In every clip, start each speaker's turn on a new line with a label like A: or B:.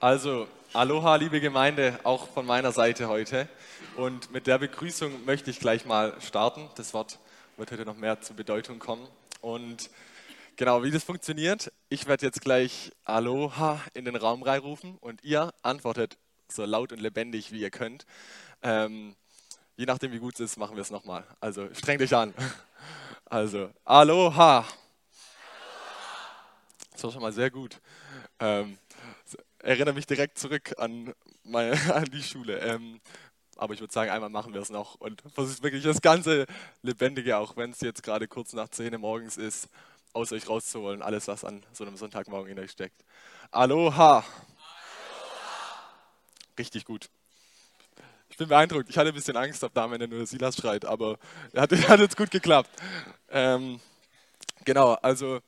A: Also, Aloha, liebe Gemeinde, auch von meiner Seite heute. Und mit der Begrüßung möchte ich gleich mal starten. Das Wort wird heute noch mehr zur Bedeutung kommen. Und genau, wie das funktioniert, ich werde jetzt gleich Aloha in den Raum reinrufen und ihr antwortet so laut und lebendig, wie ihr könnt. Ähm, je nachdem, wie gut es ist, machen wir es nochmal. Also, streng dich an. Also, Aloha. Das war schon mal sehr gut. Ähm, erinnere mich direkt zurück an, meine, an die Schule. Ähm, aber ich würde sagen, einmal machen wir es noch und versucht wirklich das ganze Lebendige, auch wenn es jetzt gerade kurz nach 10 Uhr morgens ist, aus euch rauszuholen. Alles, was an so einem Sonntagmorgen in euch steckt. Aloha! Aloha. Richtig gut. Ich bin beeindruckt. Ich hatte ein bisschen Angst, ob da am Ende nur Silas schreit, aber hat, hat jetzt gut geklappt. Ähm, genau, also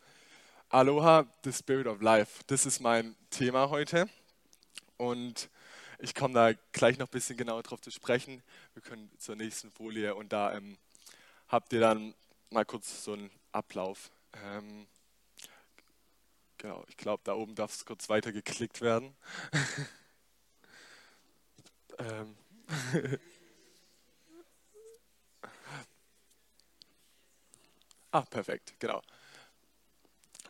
A: Aloha, the Spirit of Life. Das ist mein Thema heute. Und ich komme da gleich noch ein bisschen genauer drauf zu sprechen. Wir können zur nächsten Folie und da ähm, habt ihr dann mal kurz so einen Ablauf. Ähm, genau, ich glaube, da oben darf es kurz weiter geklickt werden. ähm. ah, perfekt, genau.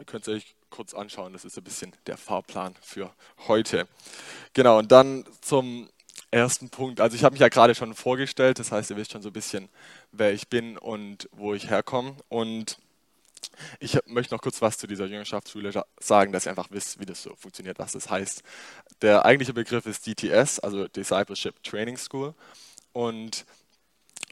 A: Ihr könnt es euch kurz anschauen, das ist ein bisschen der Fahrplan für heute. Genau, und dann zum ersten Punkt. Also ich habe mich ja gerade schon vorgestellt, das heißt, ihr wisst schon so ein bisschen, wer ich bin und wo ich herkomme. Und ich möchte noch kurz was zu dieser Jüngerschaftsschule sagen, dass ihr einfach wisst, wie das so funktioniert, was das heißt. Der eigentliche Begriff ist DTS, also Discipleship Training School. Und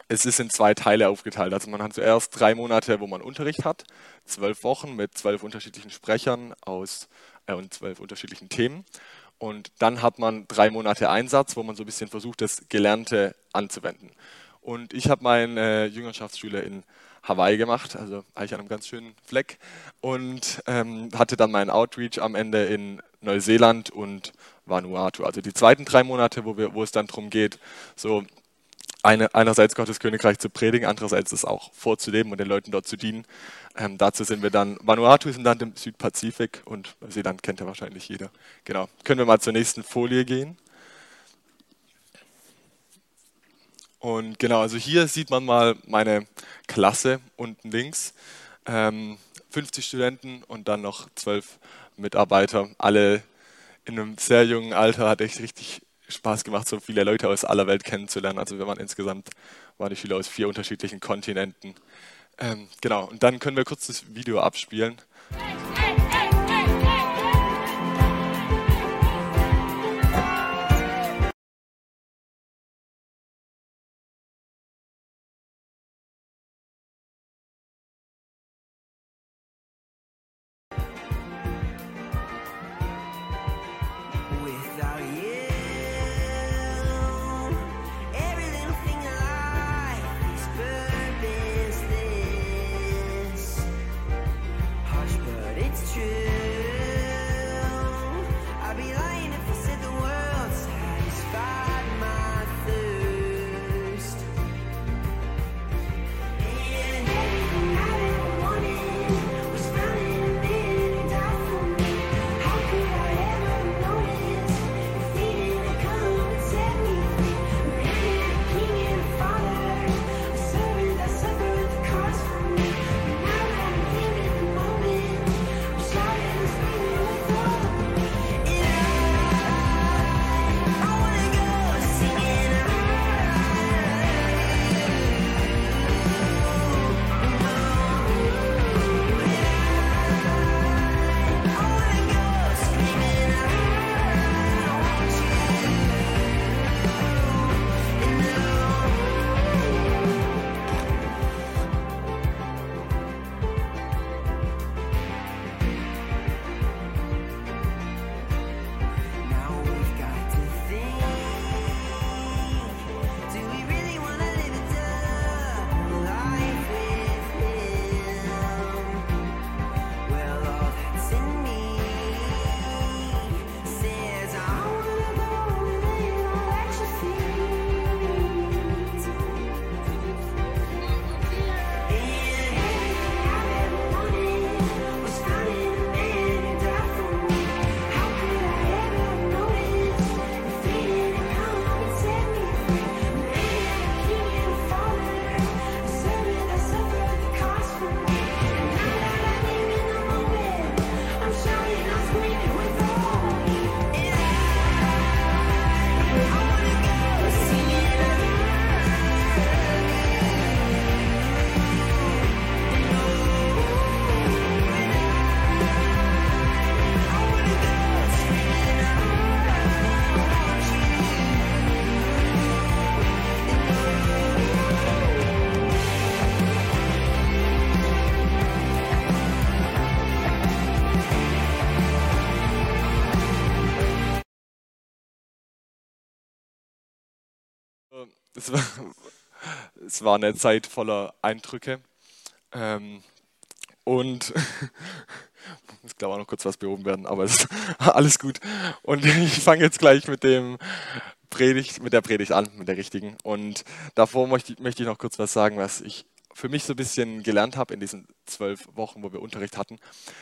A: es ist in zwei Teile aufgeteilt. Also man hat zuerst drei Monate, wo man Unterricht hat, zwölf Wochen mit zwölf unterschiedlichen Sprechern aus äh, und zwölf unterschiedlichen Themen. Und dann hat man drei Monate Einsatz, wo man so ein bisschen versucht, das Gelernte anzuwenden. Und ich habe meine äh, Jüngerschaftsschule in Hawaii gemacht, also eigentlich an einem ganz schönen Fleck. Und ähm, hatte dann meinen Outreach am Ende in Neuseeland und Vanuatu. Also die zweiten drei Monate, wo, wir, wo es dann darum geht, so eine, einerseits Gottes Königreich zu predigen, andererseits es auch vorzuleben und den Leuten dort zu dienen. Ähm, dazu sind wir dann, Vanuatu ist ein Land im Südpazifik und Neuseeland kennt ja wahrscheinlich jeder. Genau. Können wir mal zur nächsten Folie gehen? Und genau, also hier sieht man mal meine Klasse unten links. Ähm, 50 Studenten und dann noch 12 Mitarbeiter, alle in einem sehr jungen Alter, hat echt richtig Spaß gemacht, so viele Leute aus aller Welt kennenzulernen. Also wir waren insgesamt, waren die Schüler aus vier unterschiedlichen Kontinenten. Ähm, genau, und dann können wir kurz das Video abspielen. Es war, es war eine Zeit voller Eindrücke. Ähm, und muss glaube auch noch kurz was behoben werden, aber es ist alles gut. Und ich fange jetzt gleich mit dem Predigt, mit der Predigt an, mit der richtigen. Und davor möchte möchte ich noch kurz was sagen, was ich für mich so ein bisschen gelernt habe in diesen zwölf Wochen, wo wir Unterricht hatten.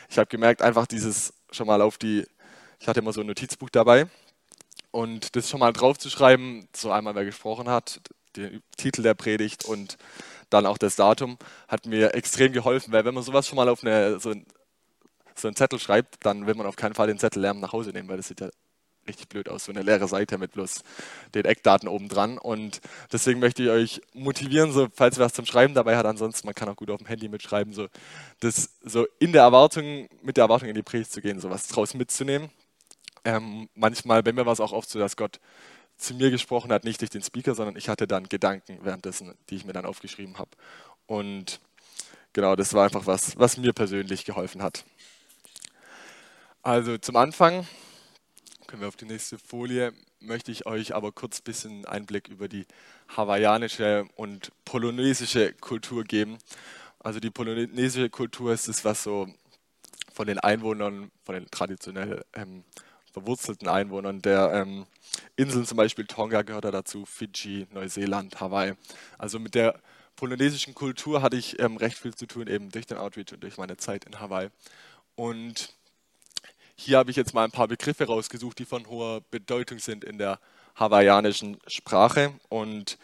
A: Ich habe gemerkt, einfach dieses schon mal auf die, ich hatte immer so ein Notizbuch dabei und das schon mal draufzuschreiben, so einmal wer gesprochen hat, den Titel der Predigt und dann auch das Datum, hat mir extrem geholfen, weil wenn man sowas schon mal auf eine, so, ein, so einen Zettel schreibt, dann will man auf keinen Fall den Zettel lernen nach Hause nehmen, weil das sieht ja richtig blöd aus, so eine leere Seite mit bloß den Eckdaten oben dran. Und deswegen möchte ich euch motivieren, so falls ihr was zum Schreiben dabei hat, ansonsten man kann auch gut auf dem Handy mitschreiben, so das so in der Erwartung, mit der Erwartung in die Predigt zu gehen, so was draus mitzunehmen. Ähm, manchmal, bei mir war es auch oft so, dass Gott zu mir gesprochen hat, nicht durch den Speaker, sondern ich hatte dann Gedanken währenddessen, die ich mir dann aufgeschrieben habe. Und genau, das war einfach was, was mir persönlich geholfen hat. Also zum Anfang, können wir auf die nächste Folie, möchte ich euch aber kurz ein bisschen Einblick über die hawaiianische und polonesische Kultur geben. Also die polonesische Kultur ist das, was so von den Einwohnern, von den traditionell ähm, verwurzelten Einwohnern der ähm, Inseln, zum Beispiel Tonga gehört da dazu, Fidschi, Neuseeland, Hawaii. Also mit der polynesischen Kultur hatte ich ähm, recht viel zu tun, eben durch den Outreach und durch meine Zeit in Hawaii. Und hier habe ich jetzt mal ein paar Begriffe rausgesucht, die von hoher Bedeutung sind in der hawaiianischen Sprache und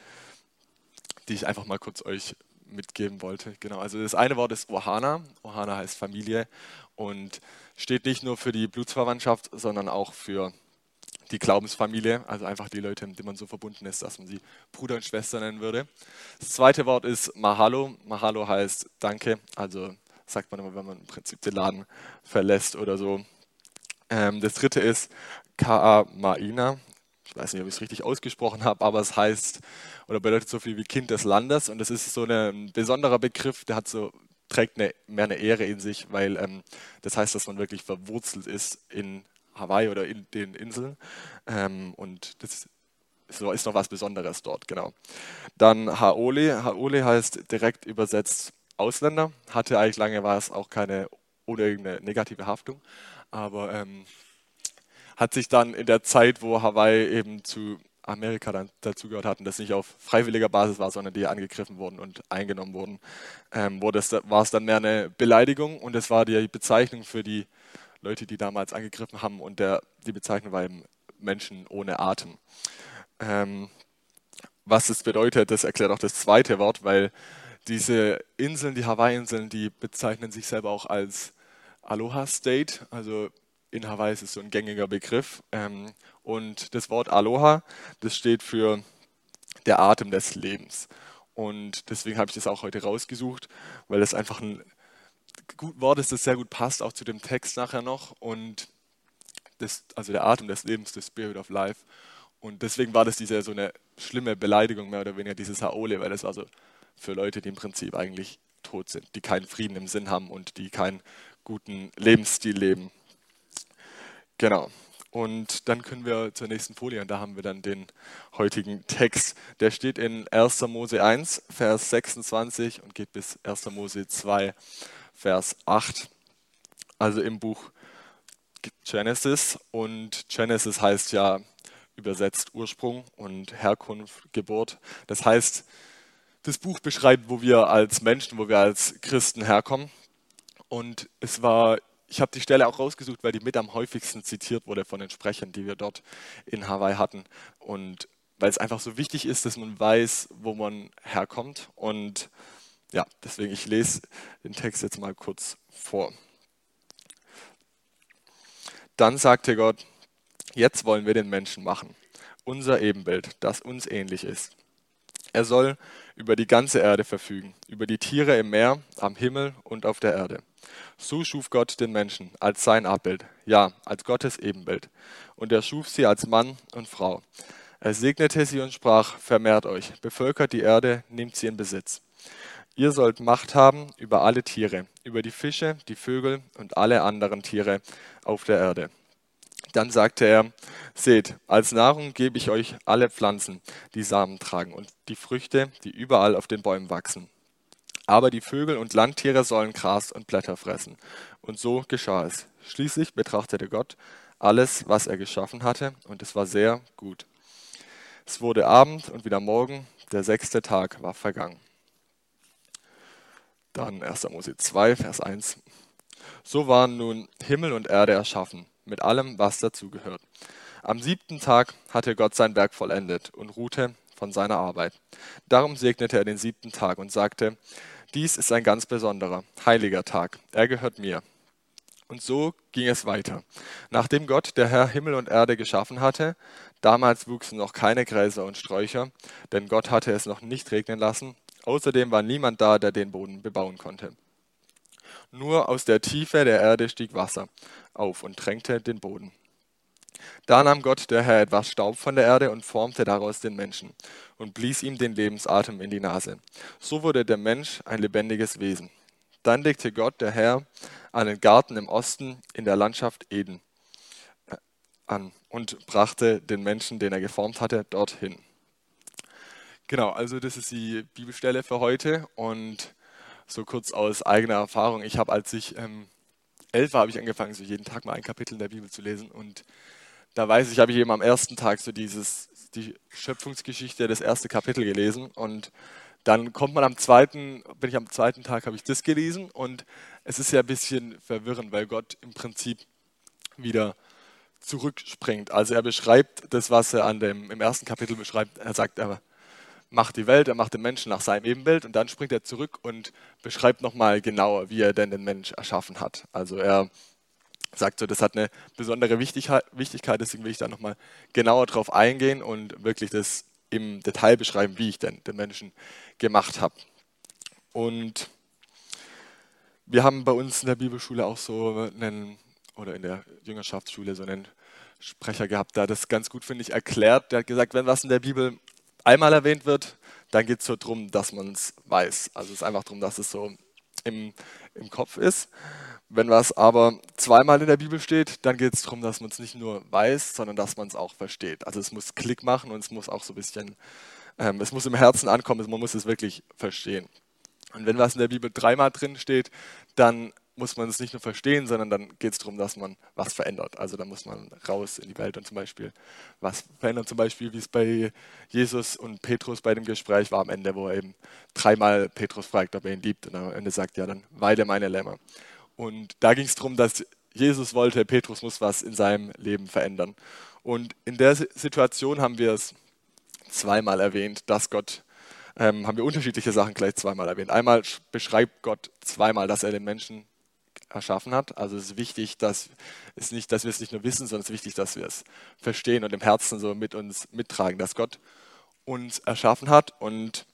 A: die ich einfach mal kurz euch mitgeben wollte. Genau, also das eine Wort ist Ohana. Ohana heißt Familie und steht nicht nur für die Blutsverwandtschaft, sondern auch für die Glaubensfamilie, also einfach die Leute, mit denen man so verbunden ist, dass man sie Bruder und Schwester nennen würde. Das zweite Wort ist Mahalo. Mahalo heißt Danke, also sagt man immer, wenn man im Prinzip den Laden verlässt oder so. Ähm, das dritte ist Kaa Maina. Ich weiß nicht, ob ich es richtig ausgesprochen habe, aber es heißt oder bedeutet so viel wie Kind des Landes und das ist so ein besonderer Begriff, der hat so trägt eine, mehr eine Ehre in sich, weil ähm, das heißt, dass man wirklich verwurzelt ist in Hawaii oder in den Inseln. Ähm, und das ist noch was Besonderes dort, genau. Dann Haole. Haole heißt direkt übersetzt Ausländer. Hatte eigentlich lange war es auch keine oder irgendeine negative Haftung, aber ähm, hat sich dann in der Zeit, wo Hawaii eben zu Amerika dann dazugehört hatten, das nicht auf freiwilliger Basis war, sondern die angegriffen wurden und eingenommen wurden, ähm, wurde es, war es dann mehr eine Beleidigung und es war die Bezeichnung für die Leute, die damals angegriffen haben und der, die Bezeichnung war eben Menschen ohne Atem. Ähm, was das bedeutet, das erklärt auch das zweite Wort, weil diese Inseln, die Hawaii-Inseln, die bezeichnen sich selber auch als Aloha State, also in Hawaii ist es so ein gängiger Begriff. Ähm, und das Wort Aloha, das steht für der Atem des Lebens. Und deswegen habe ich das auch heute rausgesucht, weil das einfach ein Wort ist, das sehr gut passt, auch zu dem Text nachher noch. Und das, also der Atem des Lebens, the Spirit of Life. Und deswegen war das diese so eine schlimme Beleidigung, mehr oder weniger, dieses Haole, weil das war so für Leute, die im Prinzip eigentlich tot sind, die keinen Frieden im Sinn haben und die keinen guten Lebensstil leben. Genau. Und dann können wir zur nächsten Folie und da haben wir dann den heutigen Text. Der steht in 1. Mose 1, Vers 26 und geht bis 1. Mose 2, Vers 8. Also im Buch Genesis. Und Genesis heißt ja übersetzt Ursprung und Herkunft, Geburt. Das heißt, das Buch beschreibt, wo wir als Menschen, wo wir als Christen herkommen. Und es war ich habe die Stelle auch rausgesucht, weil die mit am häufigsten zitiert wurde von den Sprechern, die wir dort in Hawaii hatten. Und weil es einfach so wichtig ist, dass man weiß, wo man herkommt. Und ja, deswegen, ich lese den Text jetzt mal kurz vor. Dann sagte Gott, jetzt wollen wir den Menschen machen, unser Ebenbild, das uns ähnlich ist. Er soll über die ganze Erde verfügen, über die Tiere im Meer, am Himmel und auf der Erde so schuf Gott den Menschen als sein Abbild, ja, als Gottes Ebenbild. Und er schuf sie als Mann und Frau. Er segnete sie und sprach, vermehrt euch, bevölkert die Erde, nehmt sie in Besitz. Ihr sollt Macht haben über alle Tiere, über die Fische, die Vögel und alle anderen Tiere auf der Erde. Dann sagte er, seht, als Nahrung gebe ich euch alle Pflanzen, die Samen tragen und die Früchte, die überall auf den Bäumen wachsen. Aber die Vögel und Landtiere sollen Gras und Blätter fressen. Und so geschah es. Schließlich betrachtete Gott alles, was er geschaffen hatte, und es war sehr gut. Es wurde Abend und wieder Morgen, der sechste Tag war vergangen. Dann 1. Mose 2, Vers 1. So waren nun Himmel und Erde erschaffen, mit allem, was dazugehört. Am siebten Tag hatte Gott sein Werk vollendet und ruhte von seiner Arbeit. Darum segnete er den siebten Tag und sagte, dies ist ein ganz besonderer, heiliger Tag, er gehört mir. Und so ging es weiter. Nachdem Gott, der Herr, Himmel und Erde geschaffen hatte, damals wuchsen noch keine Gräser und Sträucher, denn Gott hatte es noch nicht regnen lassen, Außerdem war niemand da, der den Boden bebauen konnte. Nur aus der Tiefe der Erde stieg Wasser auf und tränkte den Boden. Da nahm Gott, der Herr, etwas Staub von der Erde und formte daraus den Menschen und blies ihm den Lebensatem in die Nase. So wurde der Mensch ein lebendiges Wesen. Dann legte Gott, der Herr, einen Garten im Osten in der Landschaft Eden äh, an und brachte den Menschen, den er geformt hatte, dorthin. Genau, also das ist die Bibelstelle für heute und so kurz aus eigener Erfahrung. Ich habe, als ich ähm, elf war, habe ich angefangen, so jeden Tag mal ein Kapitel in der Bibel zu lesen und da weiß ich, habe ich eben am ersten Tag so dieses, die Schöpfungsgeschichte, das erste Kapitel gelesen und dann kommt man am zweiten, bin ich am zweiten Tag, habe ich das gelesen und es ist ja ein bisschen verwirrend, weil Gott im Prinzip wieder zurückspringt. Also er beschreibt das, was er an dem, im ersten Kapitel beschreibt. Er sagt, er macht die Welt, er macht den Menschen nach seinem Ebenbild und dann springt er zurück und beschreibt nochmal genauer, wie er denn den Mensch erschaffen hat. Also er sagt so, das hat eine besondere Wichtigkeit, deswegen will ich da nochmal genauer drauf eingehen und wirklich das im Detail beschreiben, wie ich denn den Menschen gemacht habe. Und wir haben bei uns in der Bibelschule auch so einen, oder in der Jüngerschaftsschule so einen Sprecher gehabt, der das ganz gut, finde ich, erklärt. Der hat gesagt, wenn was in der Bibel einmal erwähnt wird, dann geht es so darum, dass man es weiß. Also es ist einfach darum, dass es so im, im Kopf ist. Wenn was aber zweimal in der Bibel steht, dann geht es darum, dass man es nicht nur weiß, sondern dass man es auch versteht. Also es muss Klick machen und es muss auch so ein bisschen, ähm, es muss im Herzen ankommen, man muss es wirklich verstehen. Und wenn was in der Bibel dreimal drin steht, dann muss man es nicht nur verstehen, sondern dann geht es darum, dass man was verändert. Also da muss man raus in die Welt und zum Beispiel was verändern. Zum Beispiel, wie es bei Jesus und Petrus bei dem Gespräch war am Ende, wo er eben dreimal Petrus fragt, ob er ihn liebt. Und am Ende sagt, ja, dann weide meine Lämmer. Und da ging es darum, dass Jesus wollte, Petrus muss was in seinem Leben verändern. Und in der Situation haben wir es zweimal erwähnt, dass Gott ähm, haben wir unterschiedliche Sachen gleich zweimal erwähnt. Einmal beschreibt Gott zweimal, dass er den Menschen erschaffen hat. Also es ist wichtig, dass es nicht, dass wir es nicht nur wissen, sondern es ist wichtig, dass wir es verstehen und im Herzen so mit uns mittragen, dass Gott uns erschaffen hat. Und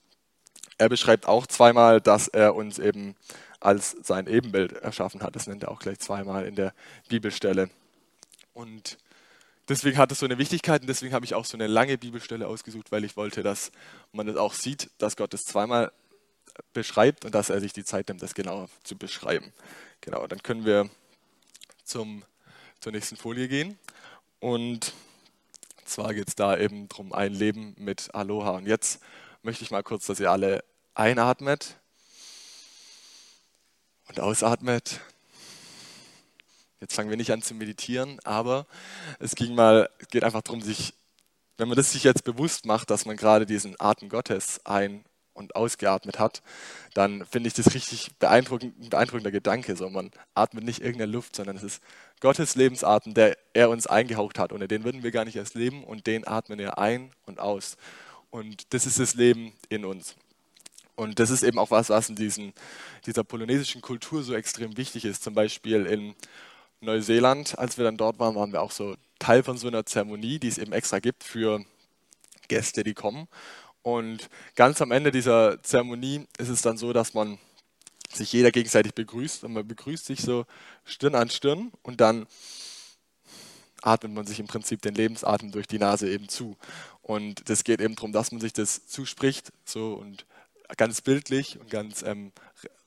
A: er beschreibt auch zweimal, dass er uns eben als sein Ebenbild erschaffen hat. Das nennt er auch gleich zweimal in der Bibelstelle. Und deswegen hat es so eine Wichtigkeit und deswegen habe ich auch so eine lange Bibelstelle ausgesucht, weil ich wollte, dass man das auch sieht, dass Gott es zweimal beschreibt und dass er sich die Zeit nimmt, das genauer zu beschreiben. Genau, dann können wir zum, zur nächsten Folie gehen. Und zwar geht es da eben darum, ein Leben mit Aloha. Und jetzt möchte ich mal kurz, dass ihr alle einatmet und ausatmet. Jetzt fangen wir nicht an zu meditieren, aber es ging mal, geht einfach darum, sich, wenn man das sich jetzt bewusst macht, dass man gerade diesen Atem Gottes ein- und ausgeatmet hat, dann finde ich das richtig beeindruckend, beeindruckender Gedanke. So, man atmet nicht irgendeine Luft, sondern es ist Gottes Lebensatem, der er uns eingehaucht hat. Ohne den würden wir gar nicht erst leben und den atmen wir ein und aus. Und das ist das Leben in uns. Und das ist eben auch was, was in diesen, dieser polynesischen Kultur so extrem wichtig ist. Zum Beispiel in Neuseeland, als wir dann dort waren, waren wir auch so Teil von so einer Zeremonie, die es eben extra gibt für Gäste, die kommen. Und ganz am Ende dieser Zeremonie ist es dann so, dass man sich jeder gegenseitig begrüßt und man begrüßt sich so Stirn an Stirn und dann atmet man sich im Prinzip den Lebensatem durch die Nase eben zu. Und das geht eben darum, dass man sich das zuspricht so und ganz bildlich und ganz ähm,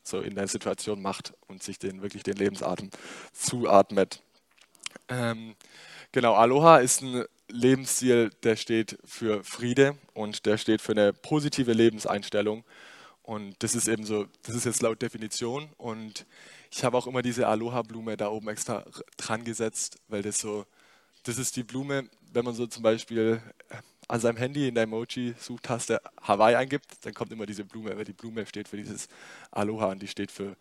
A: so in der Situation macht und sich den wirklich den Lebensatem zuatmet. Ähm, Genau, Aloha ist ein Lebensstil, der steht für Friede und der steht für eine positive Lebenseinstellung. Und das ist eben so, das ist jetzt laut Definition. Und ich habe auch immer diese Aloha-Blume da oben extra dran gesetzt, weil das so, das ist die Blume, wenn man so zum Beispiel äh, an seinem Handy in der Emoji-Suchtaste Hawaii eingibt, dann kommt immer diese Blume, weil die Blume steht für dieses Aloha und die steht für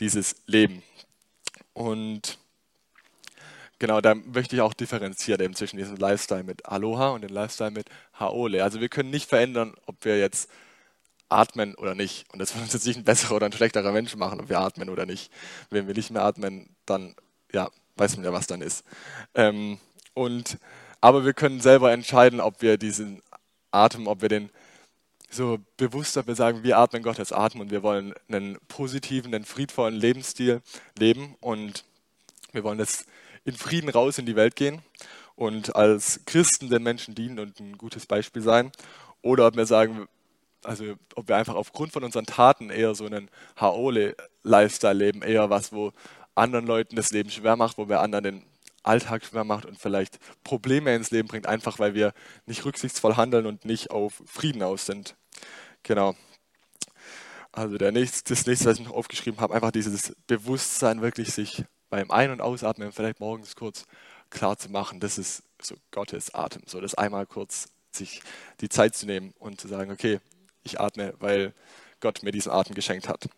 A: dieses Leben. Und genau, da möchte ich auch differenzieren eben zwischen diesem Lifestyle mit Aloha und dem Lifestyle mit Haole. Also wir können nicht verändern, ob wir jetzt atmen oder nicht. Und das wird uns jetzt nicht ein besserer oder ein schlechterer Mensch machen, ob wir atmen oder nicht. Wenn wir nicht mehr atmen, dann ja, weiß man ja, was dann ist. Ähm, und, aber wir können selber entscheiden, ob wir diesen Atem, ob wir den so bewusst, ob wir sagen, wir atmen Gottes Atem und wir wollen einen positiven, einen friedvollen Lebensstil leben und wir wollen das in Frieden raus in die Welt gehen und als Christen den Menschen dienen und ein gutes Beispiel sein. Oder ob wir sagen, also ob wir einfach aufgrund von unseren Taten eher so einen Haole-Lifestyle leben, eher was, wo anderen Leuten das Leben schwer macht, wo wir anderen den Alltag schwer macht und vielleicht Probleme ins Leben bringt, einfach weil wir nicht rücksichtsvoll handeln und nicht auf Frieden aus sind. Genau. Also der nächste, das nächste, was ich noch aufgeschrieben habe, einfach dieses Bewusstsein, wirklich sich beim Ein- und Ausatmen vielleicht morgens kurz klar zu machen, das ist so Gottes Atem. So das einmal kurz sich die Zeit zu nehmen und zu sagen, okay, ich atme, weil Gott mir diesen Atem geschenkt hat.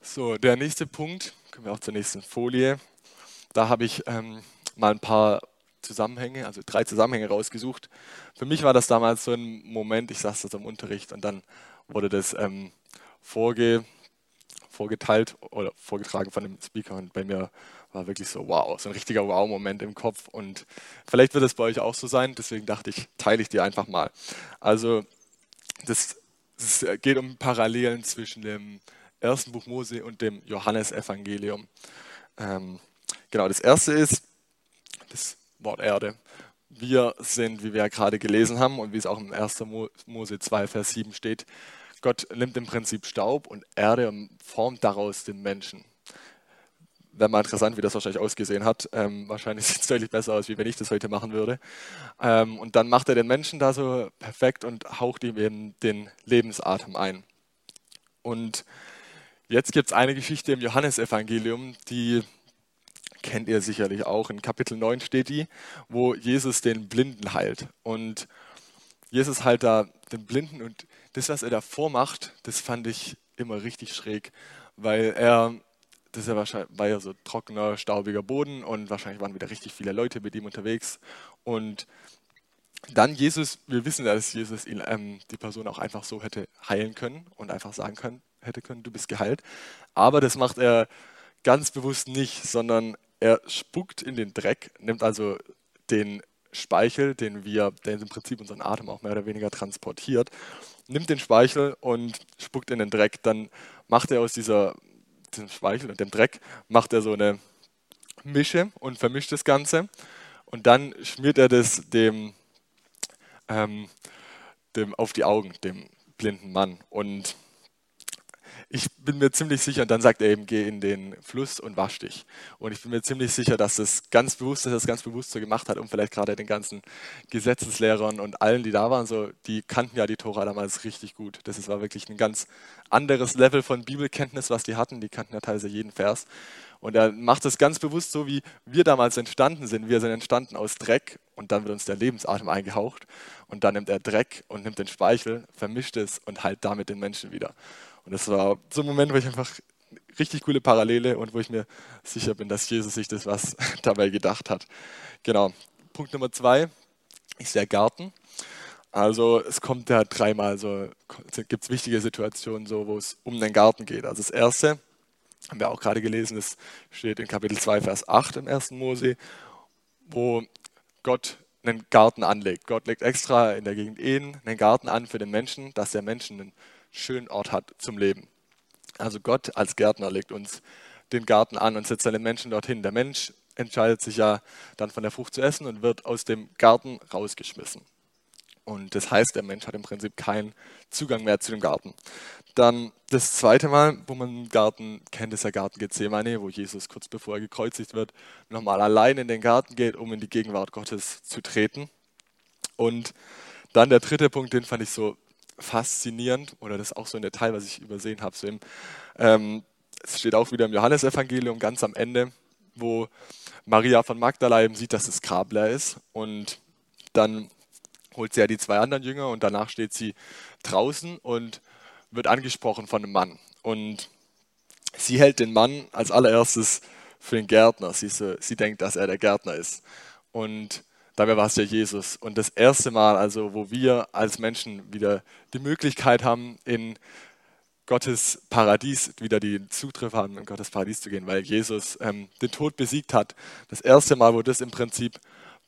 A: So, der nächste Punkt, kommen wir auch zur nächsten Folie. Da habe ich ähm, mal ein paar Zusammenhänge, also drei Zusammenhänge rausgesucht. Für mich war das damals so ein Moment, ich saß da im Unterricht und dann wurde das ähm, vorge, vorgeteilt oder vorgetragen von dem Speaker und bei mir war wirklich so wow, so ein richtiger Wow-Moment im Kopf und vielleicht wird es bei euch auch so sein, deswegen dachte ich, teile ich dir einfach mal. Also das, das geht um Parallelen zwischen dem ersten Buch Mose und dem Johannesevangelium. Ähm, genau, das erste ist das Wort Erde. Wir sind, wie wir ja gerade gelesen haben und wie es auch im 1. Mose 2, Vers 7 steht, Gott nimmt im Prinzip Staub und Erde und formt daraus den Menschen. Wäre mal interessant, wie das wahrscheinlich ausgesehen hat. Ähm, wahrscheinlich sieht es deutlich besser aus, wie wenn ich das heute machen würde. Ähm, und dann macht er den Menschen da so perfekt und haucht ihm eben den Lebensatem ein. Und jetzt gibt es eine Geschichte im Johannesevangelium, die kennt ihr sicherlich auch. In Kapitel 9 steht die, wo Jesus den Blinden heilt. Und Jesus heilt da den Blinden und das, was er da vormacht, das fand ich immer richtig schräg, weil er, das war ja so trockener, staubiger Boden und wahrscheinlich waren wieder richtig viele Leute mit ihm unterwegs. Und dann Jesus, wir wissen dass Jesus ihn, ähm, die Person auch einfach so hätte heilen können und einfach sagen können, hätte können, du bist geheilt. Aber das macht er ganz bewusst nicht, sondern er spuckt in den Dreck, nimmt also den Speichel, den wir, der im Prinzip unseren Atem auch mehr oder weniger transportiert, nimmt den Speichel und spuckt in den Dreck. Dann macht er aus dieser, diesem Speichel und dem Dreck, macht er so eine Mische und vermischt das Ganze. Und dann schmiert er das dem, ähm, dem auf die Augen, dem blinden Mann. Und ich bin mir ziemlich sicher, und dann sagt er eben, geh in den Fluss und wasch dich. Und ich bin mir ziemlich sicher, dass das ganz bewusst, dass er das ganz bewusst so gemacht hat, um vielleicht gerade den ganzen Gesetzeslehrern und allen, die da waren, so, die kannten ja die Tora damals richtig gut. Das war wirklich ein ganz anderes Level von Bibelkenntnis, was die hatten. Die kannten ja teilweise jeden Vers. Und er macht es ganz bewusst so, wie wir damals entstanden sind. Wir sind entstanden aus Dreck und dann wird uns der Lebensatem eingehaucht. Und dann nimmt er Dreck und nimmt den Speichel, vermischt es und heilt damit den Menschen wieder. Und das war so ein Moment, wo ich einfach richtig coole Parallele und wo ich mir sicher bin, dass Jesus sich das was dabei gedacht hat. Genau. Punkt Nummer zwei ist der Garten. Also es kommt ja dreimal so, gibt es wichtige Situationen, so, wo es um den Garten geht. Also das erste, haben wir auch gerade gelesen, das steht in Kapitel 2, Vers 8 im 1. Mose, wo Gott einen Garten anlegt. Gott legt extra in der Gegend Ehen einen Garten an für den Menschen, dass der Menschen einen schönen Ort hat zum Leben. Also Gott als Gärtner legt uns den Garten an und setzt seine Menschen dorthin. Der Mensch entscheidet sich ja dann von der Frucht zu essen und wird aus dem Garten rausgeschmissen. Und das heißt, der Mensch hat im Prinzip keinen Zugang mehr zu dem Garten. Dann das zweite Mal, wo man den Garten kennt, ist der Garten Gethsemane, wo Jesus kurz bevor er gekreuzigt wird, nochmal allein in den Garten geht, um in die Gegenwart Gottes zu treten. Und dann der dritte Punkt, den fand ich so faszinierend, oder das ist auch so ein Detail, was ich übersehen habe. So ähm, es steht auch wieder im Johannesevangelium ganz am Ende, wo Maria von Magdala eben sieht, dass das Grab leer ist. Und dann holt sie ja die zwei anderen Jünger und danach steht sie draußen und wird angesprochen von einem Mann. Und sie hält den Mann als allererstes für den Gärtner. Sie, so, sie denkt, dass er der Gärtner ist. Und dabei war es ja Jesus. Und das erste Mal, also wo wir als Menschen wieder die Möglichkeit haben, in Gottes Paradies wieder die Zutritt haben, in Gottes Paradies zu gehen, weil Jesus ähm, den Tod besiegt hat. Das erste Mal, wo das im Prinzip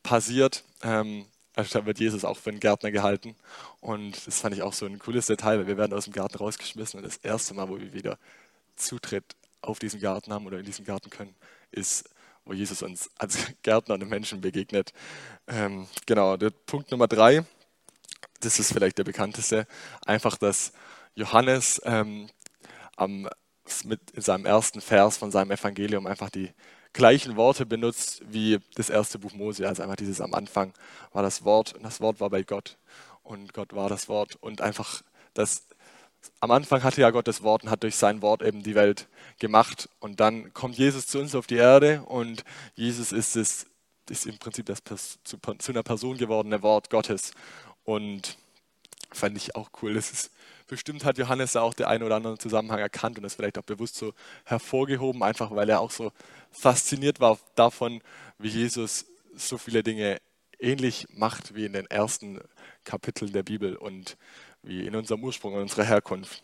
A: passiert, ähm, also wird Jesus auch für einen Gärtner gehalten. Und das fand ich auch so ein cooles Detail, weil wir werden aus dem Garten rausgeschmissen und das erste Mal, wo wir wieder Zutritt auf diesen Garten haben oder in diesen Garten können, ist, wo Jesus uns als Gärtner und Menschen begegnet. Ähm, genau, der Punkt Nummer drei, das ist vielleicht der bekannteste, einfach, dass Johannes ähm, am, mit in seinem ersten Vers von seinem Evangelium einfach die gleichen Worte benutzt wie das erste Buch Mose. Also einfach dieses am Anfang war das Wort und das Wort war bei Gott und Gott war das Wort und einfach das am Anfang hatte ja Gott das Wort und hat durch sein Wort eben die Welt gemacht. Und dann kommt Jesus zu uns auf die Erde und Jesus ist es ist im Prinzip das zu, zu einer Person gewordene Wort Gottes. Und fand ich auch cool. Das ist bestimmt hat Johannes da auch den einen oder anderen Zusammenhang erkannt und das vielleicht auch bewusst so hervorgehoben, einfach weil er auch so fasziniert war davon, wie Jesus so viele Dinge ähnlich macht wie in den ersten Kapiteln der Bibel. Und wie in unserem Ursprung, in unserer Herkunft.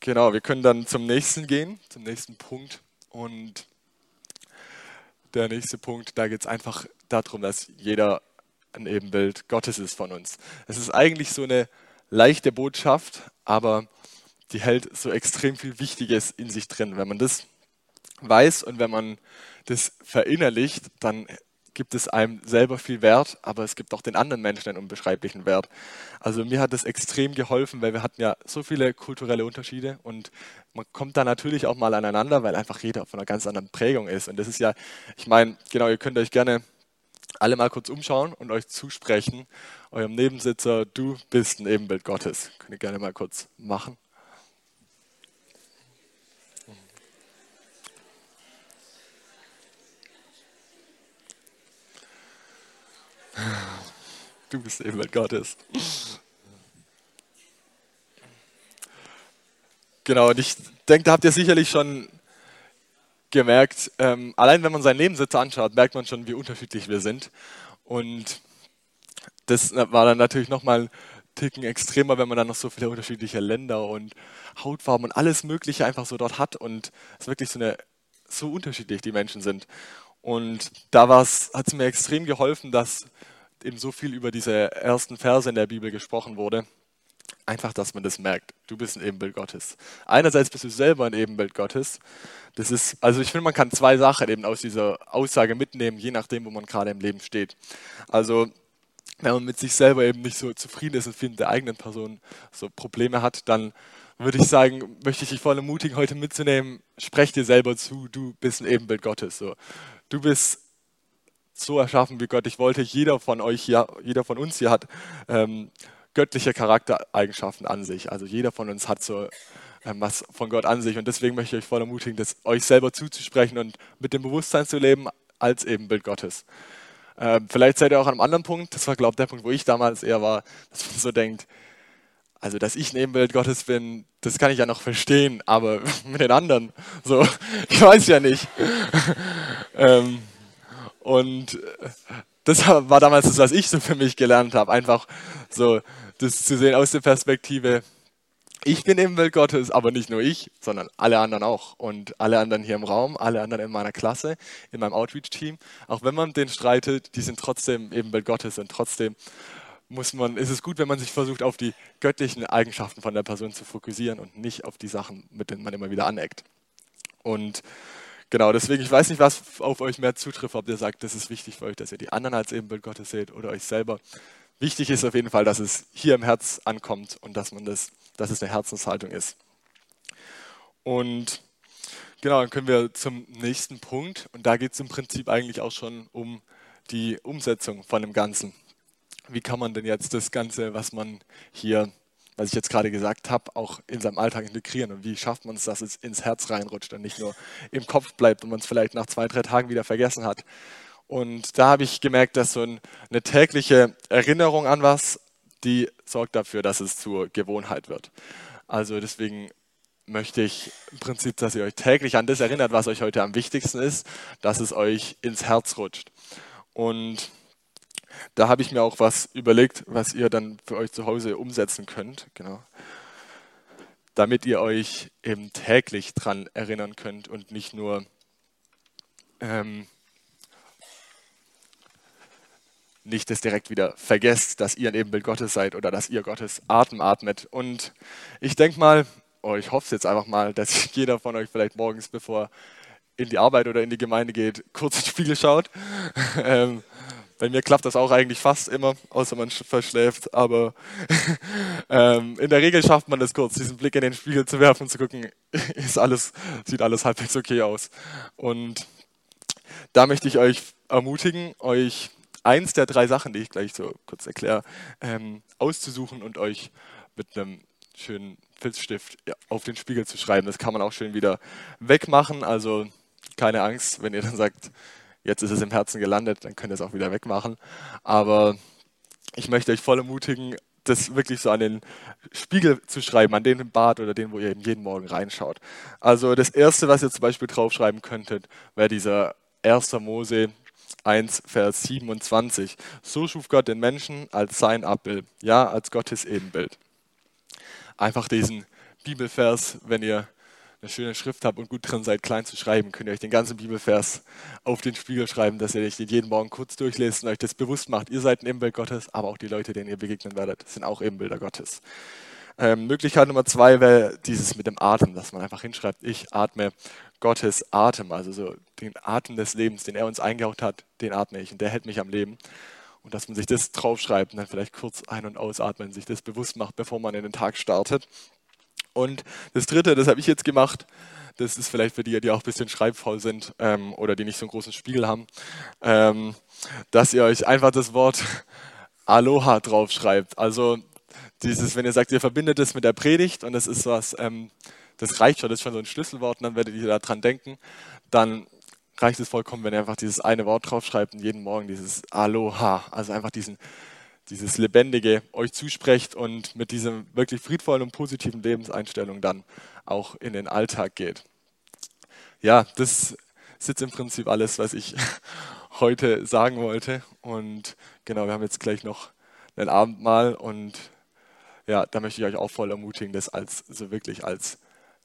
A: Genau, wir können dann zum nächsten gehen, zum nächsten Punkt. Und der nächste Punkt, da geht es einfach darum, dass jeder ein Ebenbild Gottes ist von uns. Es ist eigentlich so eine leichte Botschaft, aber die hält so extrem viel Wichtiges in sich drin. Wenn man das weiß und wenn man das verinnerlicht, dann gibt es einem selber viel Wert, aber es gibt auch den anderen Menschen einen unbeschreiblichen Wert. Also mir hat das extrem geholfen, weil wir hatten ja so viele kulturelle Unterschiede und man kommt da natürlich auch mal aneinander, weil einfach jeder von einer ganz anderen Prägung ist. Und das ist ja, ich meine, genau, ihr könnt euch gerne alle mal kurz umschauen und euch zusprechen. Eurem Nebensitzer, du bist ein Ebenbild Gottes. Könnt ihr gerne mal kurz machen. Du bist Ebenbild Gottes. Genau, und ich denke, da habt ihr sicherlich schon gemerkt, ähm, allein wenn man seinen Nebensitz anschaut, merkt man schon, wie unterschiedlich wir sind. Und das war dann natürlich nochmal ein Ticken extremer, wenn man dann noch so viele unterschiedliche Länder und Hautfarben und alles Mögliche einfach so dort hat und es wirklich so, eine, so unterschiedlich die Menschen sind. Und da hat es mir extrem geholfen, dass eben so viel über diese ersten Verse in der Bibel gesprochen wurde Einfach, dass man das merkt. Du bist ein Ebenbild Gottes. Einerseits bist du selber ein Ebenbild Gottes. Das ist, also ich finde, man kann zwei Sachen eben aus dieser Aussage mitnehmen, je nachdem, wo man gerade im Leben steht. Also, wenn man mit sich selber eben nicht so zufrieden ist und viel mit der eigenen Person so Probleme hat, dann würde ich sagen, möchte ich dich voll ermutigen, heute mitzunehmen, sprech dir selber zu, du bist ein Ebenbild Gottes. So. Du bist so erschaffen, wie Gott dich wollte. Jeder von euch hier, jeder von uns hier hat ähm, göttliche Charaktereigenschaften an sich. Also jeder von uns hat so ähm, was von Gott an sich und deswegen möchte ich euch voll ermutigen, das euch selber zuzusprechen und mit dem Bewusstsein zu leben als Ebenbild Gottes. Ähm, vielleicht seid ihr auch an einem anderen Punkt, das war glaube ich der Punkt, wo ich damals eher war, dass man so denkt, also dass ich ein Ebenbild Gottes bin, das kann ich ja noch verstehen, aber mit den anderen, so, ich weiß ja nicht. ähm, und das war damals das, was ich so für mich gelernt habe, einfach so das zu sehen aus der Perspektive, ich bin im Welt Gottes, aber nicht nur ich, sondern alle anderen auch. Und alle anderen hier im Raum, alle anderen in meiner Klasse, in meinem Outreach-Team. Auch wenn man den streitet, die sind trotzdem eben Welt Gottes und trotzdem muss man, ist es gut, wenn man sich versucht, auf die göttlichen Eigenschaften von der Person zu fokussieren und nicht auf die Sachen, mit denen man immer wieder aneckt. Und genau, deswegen, ich weiß nicht, was auf euch mehr zutrifft, ob ihr sagt, das ist wichtig für euch, dass ihr die anderen als Ebenbild Gottes seht oder euch selber wichtig ist auf jeden Fall, dass es hier im Herz ankommt und dass man das, dass es eine Herzenshaltung ist. Und genau, dann können wir zum nächsten Punkt. Und da geht es im Prinzip eigentlich auch schon um die Umsetzung von dem Ganzen. Wie kann man denn jetzt das Ganze, was man hier, was ich jetzt gerade gesagt habe, auch in seinem Alltag integrieren? Und wie schafft man es, dass es ins Herz reinrutscht und nicht nur im Kopf bleibt und man es vielleicht nach zwei, drei Tagen wieder vergessen hat? Und da habe ich gemerkt, dass so eine tägliche Erinnerung an was, die sorgt dafür, dass es zur Gewohnheit wird. Also deswegen möchte ich im Prinzip, dass ihr euch täglich an das erinnert, was euch heute am wichtigsten ist, dass es euch ins Herz rutscht. Und da habe ich mir auch was überlegt, was ihr dann für euch zu Hause umsetzen könnt, genau. Damit ihr euch eben täglich dran erinnern könnt und nicht nur ähm, nicht das direkt wieder vergesst, dass ihr ein Ebenbild Gottes seid oder dass ihr Gottes Atem atmet. Und ich denke mal, oh, ich hoffe es jetzt einfach mal, dass jeder von euch vielleicht morgens, bevor in die Arbeit oder in die Gemeinde geht, kurz in den Spiegel schaut. bei mir klappt das auch eigentlich fast immer, außer man verschläft. Aber ähm, in der Regel schafft man das kurz, diesen Blick in den Spiegel zu werfen und zu gucken, ist alles, sieht alles halbwegs okay aus. Und da möchte ich euch ermutigen, euch eins der drei Sachen, die ich gleich so kurz erkläre, ähm, auszusuchen und euch mit einem schönen Filzstift auf den Spiegel zu schreiben. Das kann man auch schön wieder wegmachen. Also keine Angst, wenn ihr dann sagt, jetzt ist es im Herzen gelandet, dann könnt ihr es auch wieder wegmachen. Aber ich möchte euch voll ermutigen, das wirklich so an den Spiegel zu schreiben, an den Bad oder den, wo ihr eben jeden Morgen reinschaut. Also das Erste, was ihr zum Beispiel draufschreiben könntet, wäre dieser 1. Mose 1, Vers 27. So schuf Gott den Menschen als sein Abbild, ja, als Gottes Ebenbild. Einfach diesen Bibelvers, wenn ihr eine schöne Schrift habt und gut drin seid, klein zu schreiben, könnt ihr euch den ganzen Bibelvers auf den Spiegel schreiben, dass ihr euch den jeden Morgen kurz durchlest und euch das bewusst macht. Ihr seid ein Ebenbild Gottes, aber auch die Leute, denen ihr begegnen werdet, sind auch Ebenbilder Gottes. Ähm, Möglichkeit Nummer zwei wäre dieses mit dem Atem, dass man einfach hinschreibt, ich atme Gottes Atem, also so den Atem des Lebens, den er uns eingehaucht hat, den atme ich und der hält mich am Leben. Und dass man sich das draufschreibt und dann vielleicht kurz ein- und ausatmen, sich das bewusst macht, bevor man in den Tag startet. Und das dritte, das habe ich jetzt gemacht, das ist vielleicht für die, die auch ein bisschen schreibfaul sind ähm, oder die nicht so einen großen Spiegel haben, ähm, dass ihr euch einfach das Wort Aloha draufschreibt. Also dieses, wenn ihr sagt, ihr verbindet es mit der Predigt und das ist was, ähm, das reicht schon, das ist schon so ein Schlüsselwort und dann werdet ihr daran denken, dann reicht es vollkommen, wenn ihr einfach dieses eine Wort draufschreibt und jeden Morgen dieses Aloha, also einfach diesen, dieses Lebendige euch zusprecht und mit diesem wirklich friedvollen und positiven Lebenseinstellung dann auch in den Alltag geht. Ja, das ist jetzt im Prinzip alles, was ich heute sagen wollte. Und genau, wir haben jetzt gleich noch ein Abendmahl und ja, da möchte ich euch auch voll ermutigen, das als so wirklich als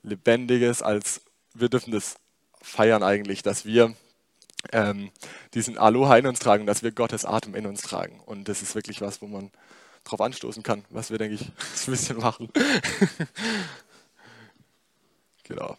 A: lebendiges, als wir dürfen das feiern eigentlich, dass wir ähm, diesen Aloha in uns tragen, dass wir Gottes Atem in uns tragen. Und das ist wirklich was, wo man drauf anstoßen kann, was wir, denke ich, ein bisschen machen. genau.